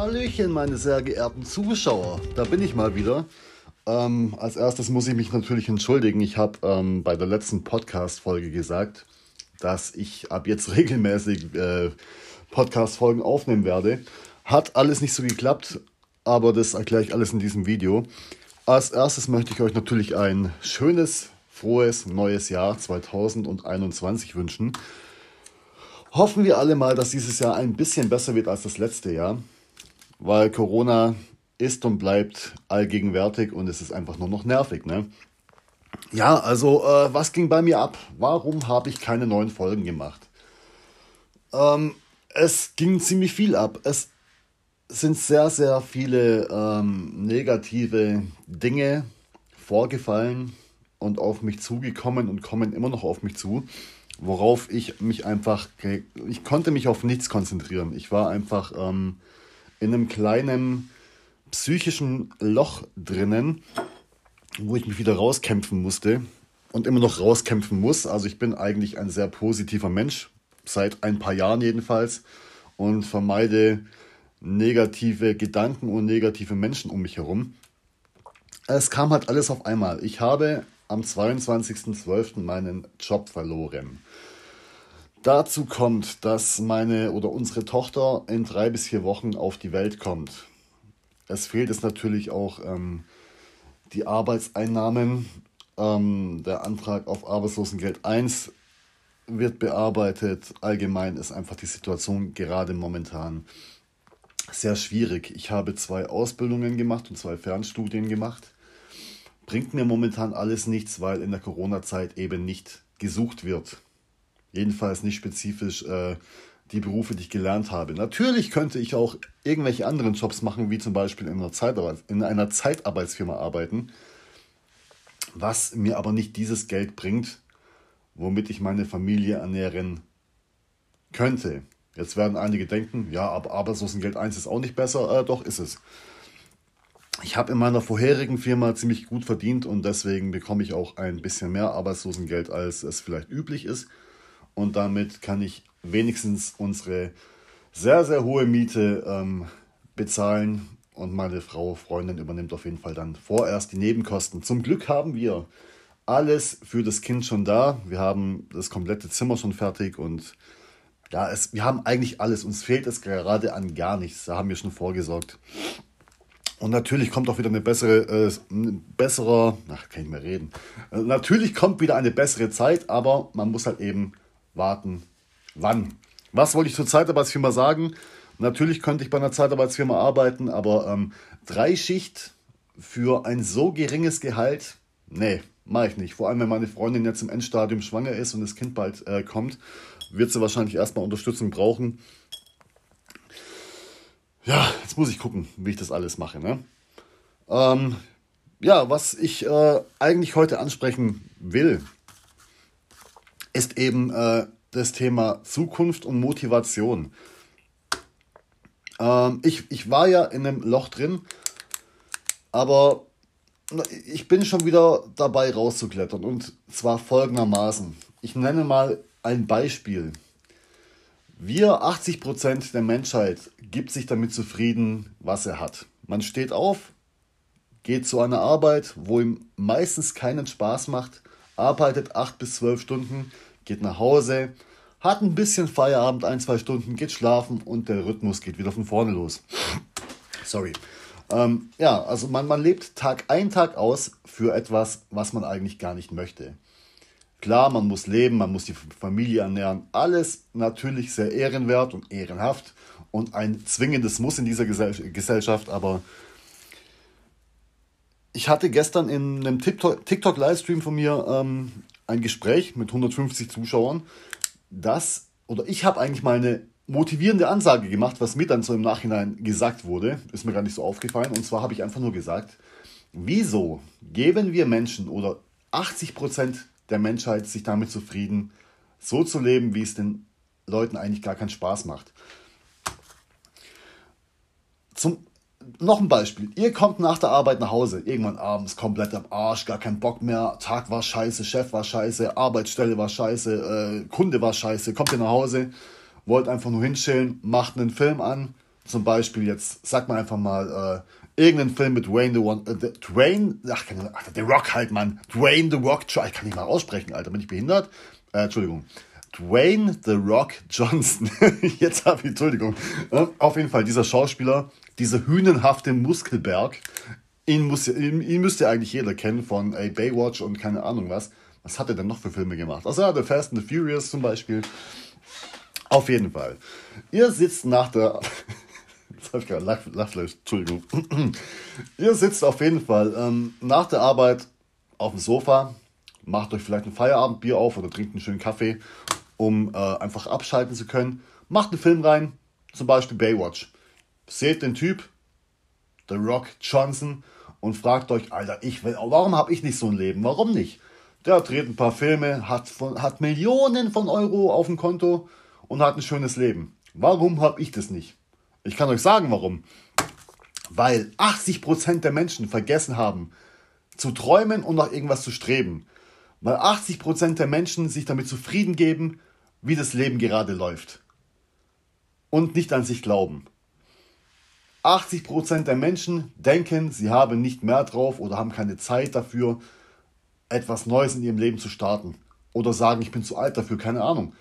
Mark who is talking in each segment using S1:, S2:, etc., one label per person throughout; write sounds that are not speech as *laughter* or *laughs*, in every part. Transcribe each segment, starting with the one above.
S1: Hallöchen, meine sehr geehrten Zuschauer. Da bin ich mal wieder. Ähm, als erstes muss ich mich natürlich entschuldigen. Ich habe ähm, bei der letzten Podcast-Folge gesagt, dass ich ab jetzt *laughs* regelmäßig äh, Podcast-Folgen aufnehmen werde. Hat alles nicht so geklappt, aber das erkläre ich alles in diesem Video. Als erstes möchte ich euch natürlich ein schönes, frohes neues Jahr 2021 wünschen. Hoffen wir alle mal, dass dieses Jahr ein bisschen besser wird als das letzte Jahr weil Corona ist und bleibt allgegenwärtig und es ist einfach nur noch nervig. Ne? Ja, also äh, was ging bei mir ab? Warum habe ich keine neuen Folgen gemacht? Ähm, es ging ziemlich viel ab. Es sind sehr, sehr viele ähm, negative Dinge vorgefallen und auf mich zugekommen und kommen immer noch auf mich zu, worauf ich mich einfach, ich konnte mich auf nichts konzentrieren. Ich war einfach ähm, in einem kleinen psychischen Loch drinnen, wo ich mich wieder rauskämpfen musste und immer noch rauskämpfen muss. Also ich bin eigentlich ein sehr positiver Mensch, seit ein paar Jahren jedenfalls, und vermeide negative Gedanken und negative Menschen um mich herum. Es kam halt alles auf einmal. Ich habe am 22.12. meinen Job verloren. Dazu kommt, dass meine oder unsere Tochter in drei bis vier Wochen auf die Welt kommt. Es fehlt es natürlich auch ähm, die Arbeitseinnahmen. Ähm, der Antrag auf Arbeitslosengeld 1 wird bearbeitet. Allgemein ist einfach die Situation gerade momentan sehr schwierig. Ich habe zwei Ausbildungen gemacht und zwei Fernstudien gemacht. Bringt mir momentan alles nichts, weil in der Corona-Zeit eben nicht gesucht wird. Jedenfalls nicht spezifisch äh, die Berufe, die ich gelernt habe. Natürlich könnte ich auch irgendwelche anderen Jobs machen, wie zum Beispiel in einer, Zeitarbeits in einer Zeitarbeitsfirma arbeiten, was mir aber nicht dieses Geld bringt, womit ich meine Familie ernähren könnte. Jetzt werden einige denken, ja, aber Arbeitslosengeld 1 ist auch nicht besser. Äh, doch, ist es. Ich habe in meiner vorherigen Firma ziemlich gut verdient und deswegen bekomme ich auch ein bisschen mehr Arbeitslosengeld, als es vielleicht üblich ist und damit kann ich wenigstens unsere sehr, sehr hohe Miete ähm, bezahlen und meine Frau, Freundin übernimmt auf jeden Fall dann vorerst die Nebenkosten. Zum Glück haben wir alles für das Kind schon da. Wir haben das komplette Zimmer schon fertig und ja, es, wir haben eigentlich alles. Uns fehlt es gerade an gar nichts. Da haben wir schon vorgesorgt. Und natürlich kommt auch wieder eine bessere, äh, ein besserer, ach, kann ich mehr reden. Äh, natürlich kommt wieder eine bessere Zeit, aber man muss halt eben warten. Wann? Was wollte ich zur Zeitarbeitsfirma sagen? Natürlich könnte ich bei einer Zeitarbeitsfirma arbeiten, aber ähm, drei Schicht für ein so geringes Gehalt, nee, mache ich nicht. Vor allem, wenn meine Freundin jetzt im Endstadium schwanger ist und das Kind bald äh, kommt, wird sie wahrscheinlich erstmal Unterstützung brauchen. Ja, jetzt muss ich gucken, wie ich das alles mache. Ne? Ähm, ja, was ich äh, eigentlich heute ansprechen will, ist eben äh, das Thema Zukunft und Motivation. Ähm, ich, ich war ja in einem Loch drin, aber ich bin schon wieder dabei rauszuklettern und zwar folgendermaßen. Ich nenne mal ein Beispiel. Wir, 80% der Menschheit, gibt sich damit zufrieden, was er hat. Man steht auf, geht zu einer Arbeit, wo ihm meistens keinen Spaß macht arbeitet acht bis zwölf Stunden, geht nach Hause, hat ein bisschen Feierabend, ein, zwei Stunden, geht schlafen und der Rhythmus geht wieder von vorne los. Sorry. Ähm, ja, also man, man lebt Tag ein, Tag aus für etwas, was man eigentlich gar nicht möchte. Klar, man muss leben, man muss die Familie ernähren, alles natürlich sehr ehrenwert und ehrenhaft und ein zwingendes Muss in dieser Gesellschaft, aber ich hatte gestern in einem TikTok-Livestream von mir ähm, ein Gespräch mit 150 Zuschauern, dass, oder ich habe eigentlich mal eine motivierende Ansage gemacht, was mir dann so im Nachhinein gesagt wurde, ist mir gar nicht so aufgefallen. Und zwar habe ich einfach nur gesagt, wieso geben wir Menschen oder 80% der Menschheit sich damit zufrieden, so zu leben, wie es den Leuten eigentlich gar keinen Spaß macht. Zum noch ein Beispiel. Ihr kommt nach der Arbeit nach Hause, irgendwann abends komplett am Arsch, gar keinen Bock mehr. Tag war scheiße, Chef war scheiße, Arbeitsstelle war scheiße, äh, Kunde war scheiße. Kommt ihr nach Hause, wollt einfach nur hinschillen, macht einen Film an, zum Beispiel jetzt, sag mal einfach mal, äh, irgendeinen Film mit Dwayne The One, äh, Dwayne, ach, keine, ach, The Rock halt, Mann. Dwayne The Rock, ich kann nicht mal aussprechen, Alter, bin ich behindert? Äh, Entschuldigung. Dwayne The Rock Johnson. *laughs* Jetzt habe ich, Entschuldigung. Äh, auf jeden Fall, dieser Schauspieler, dieser hünenhafte Muskelberg, ihn, muss, ihn, ihn müsste eigentlich jeder kennen von ey, Baywatch und keine Ahnung was. Was hat er denn noch für Filme gemacht? Also ja, The Fast and the Furious zum Beispiel. Auf jeden Fall. Ihr sitzt nach der. *laughs* Jetzt habe ich gerade Lachfleisch, Entschuldigung. *clears throat* Ihr sitzt auf jeden Fall ähm, nach der Arbeit auf dem Sofa, macht euch vielleicht ein Feierabendbier auf oder trinkt einen schönen Kaffee, um äh, einfach abschalten zu können. Macht einen Film rein, zum Beispiel Baywatch. Seht den Typ, The Rock Johnson, und fragt euch, Alter, ich will, warum habe ich nicht so ein Leben? Warum nicht? Der dreht ein paar Filme, hat, von, hat Millionen von Euro auf dem Konto und hat ein schönes Leben. Warum habe ich das nicht? Ich kann euch sagen, warum. Weil 80% der Menschen vergessen haben, zu träumen und nach irgendwas zu streben. Weil 80% der Menschen sich damit zufrieden geben, wie das Leben gerade läuft. Und nicht an sich glauben. 80% der Menschen denken, sie haben nicht mehr drauf oder haben keine Zeit dafür, etwas Neues in ihrem Leben zu starten. Oder sagen, ich bin zu alt dafür, keine Ahnung.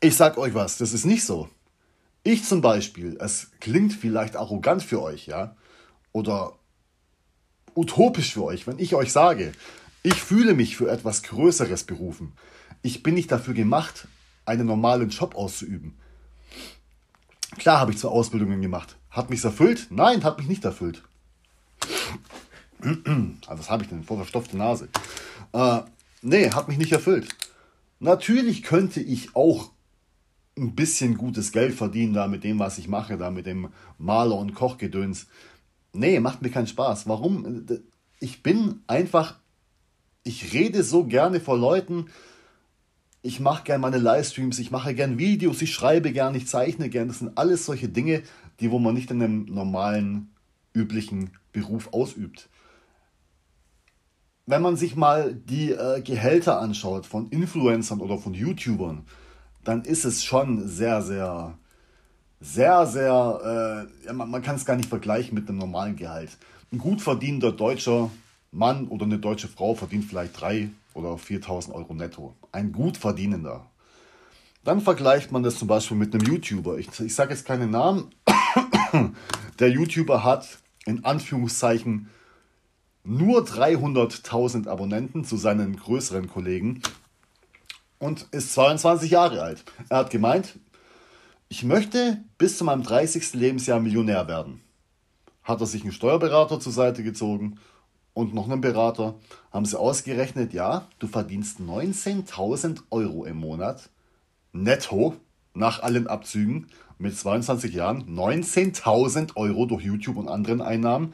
S1: Ich sag euch was, das ist nicht so. Ich zum Beispiel, es klingt vielleicht arrogant für euch, ja, oder utopisch für euch, wenn ich euch sage, ich fühle mich für etwas Größeres berufen. Ich bin nicht dafür gemacht, einen normalen Job auszuüben. Klar habe ich zwei Ausbildungen gemacht. Hat mich erfüllt? Nein, hat mich nicht erfüllt. Also was habe ich denn? Vor verstopfte Nase. Äh, nee, hat mich nicht erfüllt. Natürlich könnte ich auch ein bisschen gutes Geld verdienen da mit dem, was ich mache, da mit dem Maler- und Kochgedöns. Nee, macht mir keinen Spaß. Warum? Ich bin einfach, ich rede so gerne vor Leuten, ich mache gerne meine Livestreams, ich mache gerne Videos, ich schreibe gerne, ich zeichne gerne. Das sind alles solche Dinge, die wo man nicht in einem normalen, üblichen Beruf ausübt. Wenn man sich mal die äh, Gehälter anschaut von Influencern oder von YouTubern, dann ist es schon sehr, sehr, sehr, sehr, äh, ja, man, man kann es gar nicht vergleichen mit einem normalen Gehalt. Ein gut verdienender deutscher Mann oder eine deutsche Frau verdient vielleicht 3.000 oder 4.000 Euro netto. Ein gut verdienender. Dann vergleicht man das zum Beispiel mit einem YouTuber. Ich, ich sage jetzt keinen Namen. *coughs* Der YouTuber hat in Anführungszeichen nur 300.000 Abonnenten zu seinen größeren Kollegen und ist 22 Jahre alt. Er hat gemeint, ich möchte bis zu meinem 30. Lebensjahr Millionär werden. Hat er sich einen Steuerberater zur Seite gezogen und noch einen Berater, haben sie ausgerechnet, ja, du verdienst 19.000 Euro im Monat netto nach allen Abzügen mit 22 Jahren. 19.000 Euro durch YouTube und anderen Einnahmen.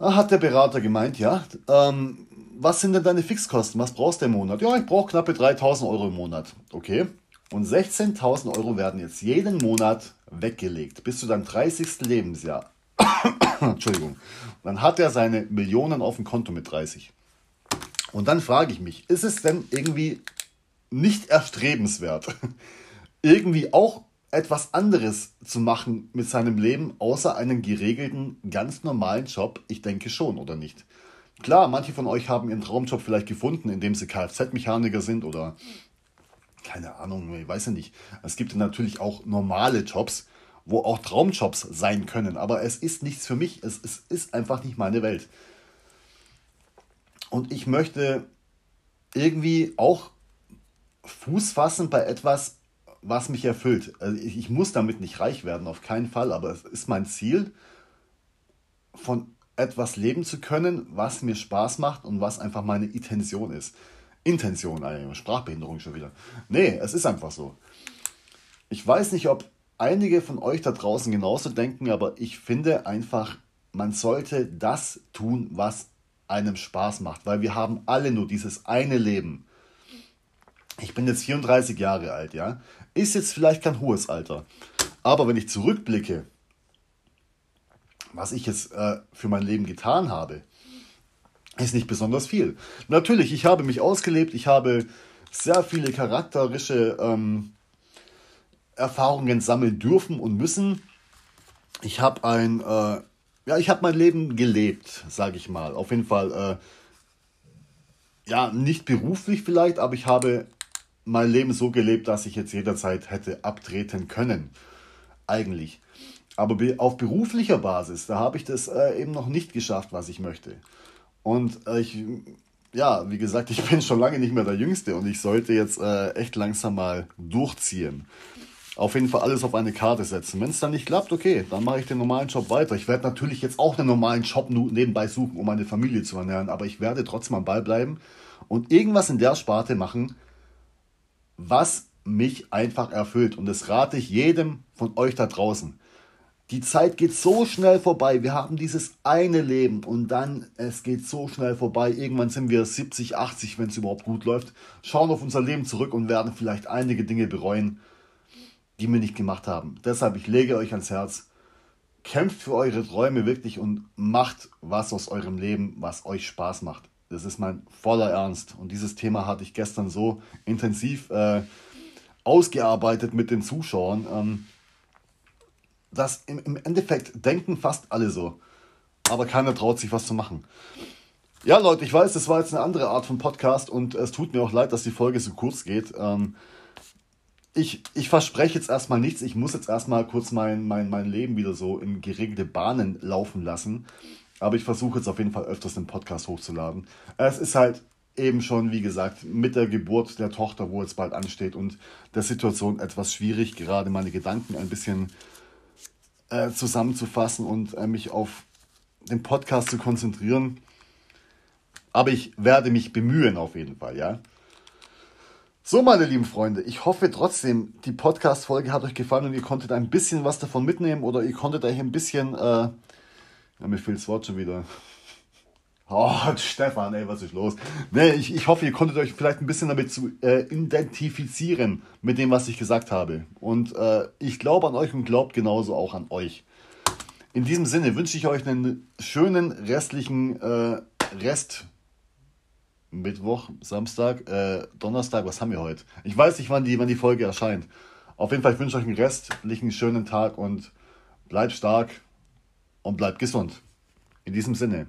S1: Hat der Berater gemeint, ja, ähm, was sind denn deine Fixkosten? Was brauchst du im Monat? Ja, ich brauche knappe 3000 Euro im Monat. Okay. Und 16.000 Euro werden jetzt jeden Monat weggelegt bis zu deinem 30. Lebensjahr. *coughs* Entschuldigung. Dann hat er seine Millionen auf dem Konto mit 30. Und dann frage ich mich, ist es denn irgendwie nicht erstrebenswert, *laughs* irgendwie auch etwas anderes zu machen mit seinem Leben, außer einen geregelten, ganz normalen Job? Ich denke schon, oder nicht? Klar, manche von euch haben ihren Traumjob vielleicht gefunden, indem sie Kfz-Mechaniker sind oder keine Ahnung, ich weiß ja nicht. Es gibt natürlich auch normale Jobs, wo auch Traumjobs sein können, aber es ist nichts für mich, es, es ist einfach nicht meine Welt. Und ich möchte irgendwie auch Fuß fassen bei etwas, was mich erfüllt. Also ich, ich muss damit nicht reich werden, auf keinen Fall, aber es ist mein Ziel, von etwas leben zu können, was mir Spaß macht und was einfach meine Intention ist. Intention, eine Sprachbehinderung schon wieder. Nee, es ist einfach so. Ich weiß nicht, ob einige von euch da draußen genauso denken, aber ich finde einfach, man sollte das tun, was einem Spaß macht, weil wir haben alle nur dieses eine Leben. Ich bin jetzt 34 Jahre alt, ja. Ist jetzt vielleicht kein hohes Alter. Aber wenn ich zurückblicke, was ich jetzt äh, für mein Leben getan habe, ist nicht besonders viel. Natürlich, ich habe mich ausgelebt, ich habe sehr viele charakterische ähm, Erfahrungen sammeln dürfen und müssen. Ich habe ein, äh, ja, ich habe mein Leben gelebt, sage ich mal. Auf jeden Fall, äh, ja, nicht beruflich vielleicht, aber ich habe mein Leben so gelebt, dass ich jetzt jederzeit hätte abtreten können. Eigentlich. Aber auf beruflicher Basis, da habe ich das äh, eben noch nicht geschafft, was ich möchte. Und äh, ich, ja, wie gesagt, *laughs* ich bin schon lange nicht mehr der Jüngste und ich sollte jetzt äh, echt langsam mal durchziehen. Auf jeden Fall alles auf eine Karte setzen. Wenn es dann nicht klappt, okay, dann mache ich den normalen Job weiter. Ich werde natürlich jetzt auch einen normalen Job nebenbei suchen, um meine Familie zu ernähren, aber ich werde trotzdem am Ball bleiben und irgendwas in der Sparte machen, was mich einfach erfüllt. Und das rate ich jedem von euch da draußen. Die Zeit geht so schnell vorbei. Wir haben dieses eine Leben und dann, es geht so schnell vorbei. Irgendwann sind wir 70, 80, wenn es überhaupt gut läuft, schauen auf unser Leben zurück und werden vielleicht einige Dinge bereuen, die wir nicht gemacht haben. Deshalb, ich lege euch ans Herz, kämpft für eure Träume wirklich und macht was aus eurem Leben, was euch Spaß macht. Das ist mein voller Ernst. Und dieses Thema hatte ich gestern so intensiv äh, ausgearbeitet mit den Zuschauern. Ähm, dass im, im Endeffekt denken fast alle so. Aber keiner traut sich was zu machen. Ja, Leute, ich weiß, das war jetzt eine andere Art von Podcast und es tut mir auch leid, dass die Folge so kurz geht. Ähm, ich, ich verspreche jetzt erstmal nichts. Ich muss jetzt erstmal kurz mein, mein, mein Leben wieder so in geregelte Bahnen laufen lassen. Aber ich versuche jetzt auf jeden Fall öfters den Podcast hochzuladen. Es ist halt eben schon, wie gesagt, mit der Geburt der Tochter, wo jetzt bald ansteht und der Situation etwas schwierig, gerade meine Gedanken ein bisschen äh, zusammenzufassen und äh, mich auf den Podcast zu konzentrieren. Aber ich werde mich bemühen auf jeden Fall, ja. So, meine lieben Freunde, ich hoffe trotzdem, die Podcast-Folge hat euch gefallen und ihr konntet ein bisschen was davon mitnehmen oder ihr konntet euch ein bisschen, äh, ja, mir fehlt das Wort schon wieder. *laughs* Oh, Stefan, ey, was ist los? Nee, ich, ich hoffe, ihr konntet euch vielleicht ein bisschen damit zu äh, identifizieren mit dem, was ich gesagt habe. Und äh, ich glaube an euch und glaubt genauso auch an euch. In diesem Sinne wünsche ich euch einen schönen restlichen äh, Rest. Mittwoch, Samstag, äh, Donnerstag, was haben wir heute? Ich weiß nicht, wann die, wann die Folge erscheint. Auf jeden Fall, ich wünsche euch einen restlichen schönen Tag und bleibt stark und bleibt gesund. In diesem Sinne.